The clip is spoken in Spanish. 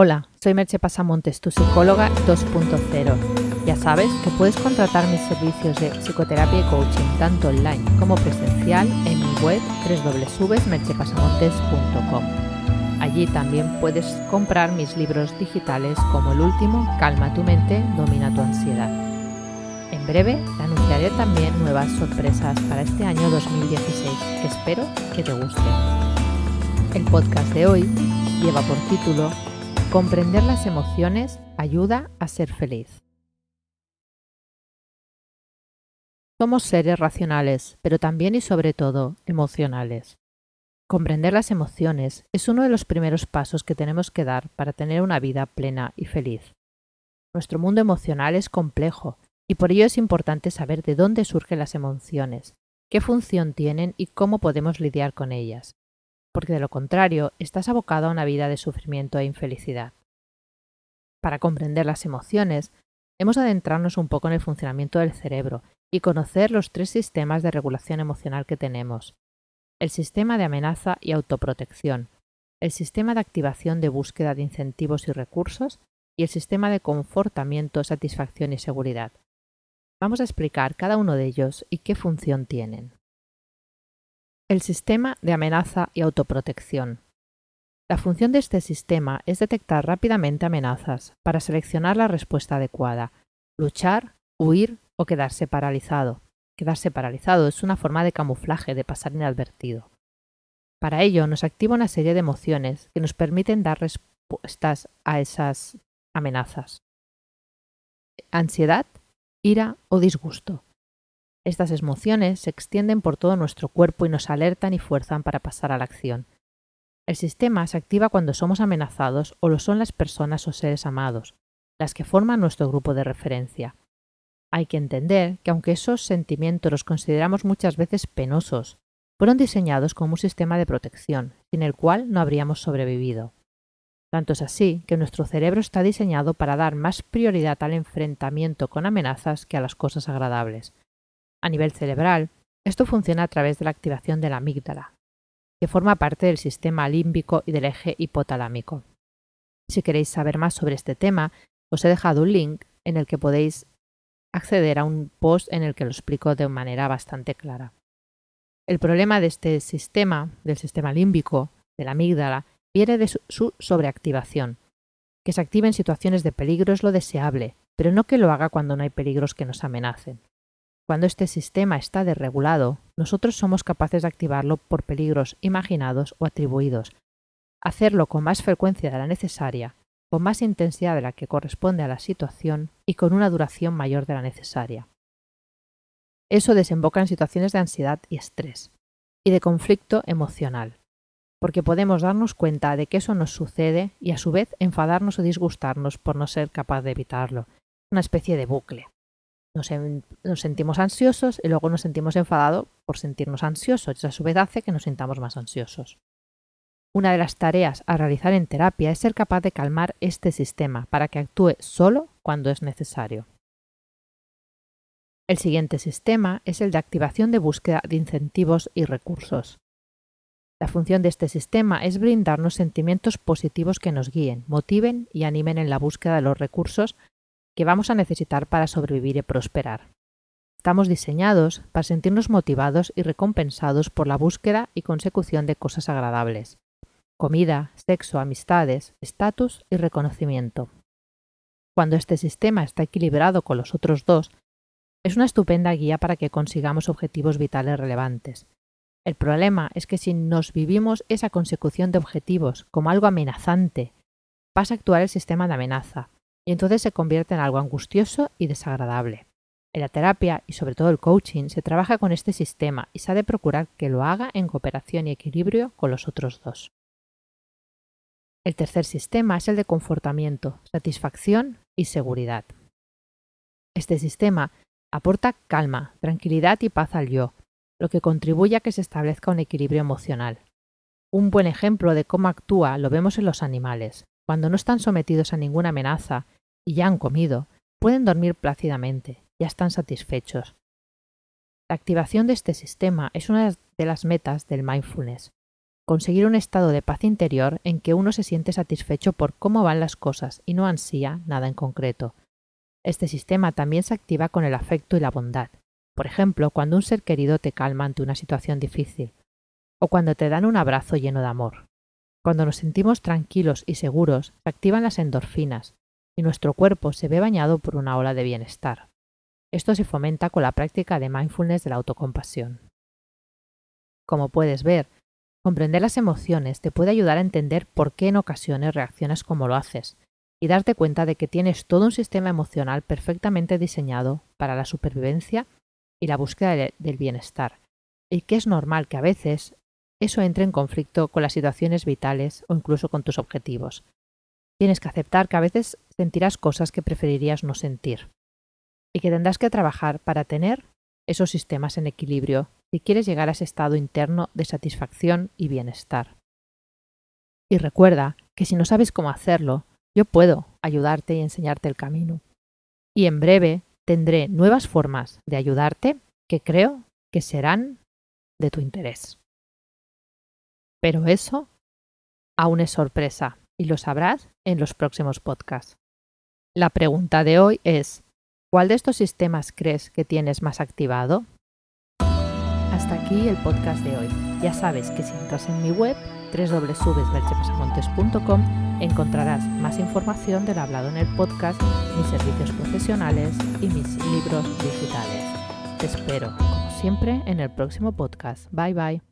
Hola, soy Merche Pasamontes, tu psicóloga 2.0. Ya sabes que puedes contratar mis servicios de psicoterapia y coaching tanto online como presencial en mi web www.merchepasamontes.com. Allí también puedes comprar mis libros digitales como el último, Calma tu mente, domina tu ansiedad. En breve te anunciaré también nuevas sorpresas para este año 2016 que espero que te gusten. El podcast de hoy lleva por título Comprender las emociones ayuda a ser feliz. Somos seres racionales, pero también y sobre todo emocionales. Comprender las emociones es uno de los primeros pasos que tenemos que dar para tener una vida plena y feliz. Nuestro mundo emocional es complejo y por ello es importante saber de dónde surgen las emociones, qué función tienen y cómo podemos lidiar con ellas porque de lo contrario estás abocado a una vida de sufrimiento e infelicidad. Para comprender las emociones, hemos de adentrarnos un poco en el funcionamiento del cerebro y conocer los tres sistemas de regulación emocional que tenemos. El sistema de amenaza y autoprotección, el sistema de activación de búsqueda de incentivos y recursos y el sistema de confortamiento, satisfacción y seguridad. Vamos a explicar cada uno de ellos y qué función tienen. El sistema de amenaza y autoprotección. La función de este sistema es detectar rápidamente amenazas para seleccionar la respuesta adecuada, luchar, huir o quedarse paralizado. Quedarse paralizado es una forma de camuflaje de pasar inadvertido. Para ello nos activa una serie de emociones que nos permiten dar respuestas a esas amenazas. Ansiedad, ira o disgusto. Estas emociones se extienden por todo nuestro cuerpo y nos alertan y fuerzan para pasar a la acción. El sistema se activa cuando somos amenazados o lo son las personas o seres amados, las que forman nuestro grupo de referencia. Hay que entender que aunque esos sentimientos los consideramos muchas veces penosos, fueron diseñados como un sistema de protección, sin el cual no habríamos sobrevivido. Tanto es así que nuestro cerebro está diseñado para dar más prioridad al enfrentamiento con amenazas que a las cosas agradables, a nivel cerebral, esto funciona a través de la activación de la amígdala, que forma parte del sistema límbico y del eje hipotalámico. Si queréis saber más sobre este tema, os he dejado un link en el que podéis acceder a un post en el que lo explico de manera bastante clara. El problema de este sistema, del sistema límbico, de la amígdala, viene de su sobreactivación. Que se active en situaciones de peligro es lo deseable, pero no que lo haga cuando no hay peligros que nos amenacen. Cuando este sistema está desregulado, nosotros somos capaces de activarlo por peligros imaginados o atribuidos, hacerlo con más frecuencia de la necesaria, con más intensidad de la que corresponde a la situación y con una duración mayor de la necesaria. Eso desemboca en situaciones de ansiedad y estrés, y de conflicto emocional, porque podemos darnos cuenta de que eso nos sucede y a su vez enfadarnos o disgustarnos por no ser capaz de evitarlo, una especie de bucle. Nos, sentimos ansiosos y luego nos sentimos enfadados por sentirnos ansiosos. Eso a su vez hace que nos sintamos más ansiosos. Una de las tareas a realizar en terapia es ser capaz de calmar este sistema para que actúe solo cuando es necesario. El siguiente sistema es el de activación de búsqueda de incentivos y recursos. La función de este sistema es brindarnos sentimientos positivos que nos guíen, motiven y animen en la búsqueda de los recursos que vamos a necesitar para sobrevivir y prosperar. Estamos diseñados para sentirnos motivados y recompensados por la búsqueda y consecución de cosas agradables. Comida, sexo, amistades, estatus y reconocimiento. Cuando este sistema está equilibrado con los otros dos, es una estupenda guía para que consigamos objetivos vitales relevantes. El problema es que si nos vivimos esa consecución de objetivos como algo amenazante, pasa a actuar el sistema de amenaza, y entonces se convierte en algo angustioso y desagradable. En la terapia y sobre todo el coaching se trabaja con este sistema y se ha de procurar que lo haga en cooperación y equilibrio con los otros dos. El tercer sistema es el de confortamiento, satisfacción y seguridad. Este sistema aporta calma, tranquilidad y paz al yo, lo que contribuye a que se establezca un equilibrio emocional. Un buen ejemplo de cómo actúa lo vemos en los animales. Cuando no están sometidos a ninguna amenaza y ya han comido, pueden dormir plácidamente, ya están satisfechos. La activación de este sistema es una de las metas del mindfulness. conseguir un estado de paz interior en que uno se siente satisfecho por cómo van las cosas y no ansía nada en concreto. Este sistema también se activa con el afecto y la bondad. Por ejemplo, cuando un ser querido te calma ante una situación difícil, o cuando te dan un abrazo lleno de amor. Cuando nos sentimos tranquilos y seguros, se activan las endorfinas y nuestro cuerpo se ve bañado por una ola de bienestar. Esto se fomenta con la práctica de mindfulness de la autocompasión. Como puedes ver, comprender las emociones te puede ayudar a entender por qué en ocasiones reaccionas como lo haces y darte cuenta de que tienes todo un sistema emocional perfectamente diseñado para la supervivencia y la búsqueda del bienestar, y que es normal que a veces eso entre en conflicto con las situaciones vitales o incluso con tus objetivos. Tienes que aceptar que a veces sentirás cosas que preferirías no sentir y que tendrás que trabajar para tener esos sistemas en equilibrio si quieres llegar a ese estado interno de satisfacción y bienestar. Y recuerda que si no sabes cómo hacerlo, yo puedo ayudarte y enseñarte el camino. Y en breve tendré nuevas formas de ayudarte que creo que serán de tu interés. Pero eso aún es sorpresa y lo sabrás en los próximos podcasts. La pregunta de hoy es, ¿cuál de estos sistemas crees que tienes más activado? Hasta aquí el podcast de hoy. Ya sabes que si entras en mi web www.belchepasamontes.com encontrarás más información del hablado en el podcast, mis servicios profesionales y mis libros digitales. Te espero, como siempre, en el próximo podcast. Bye bye.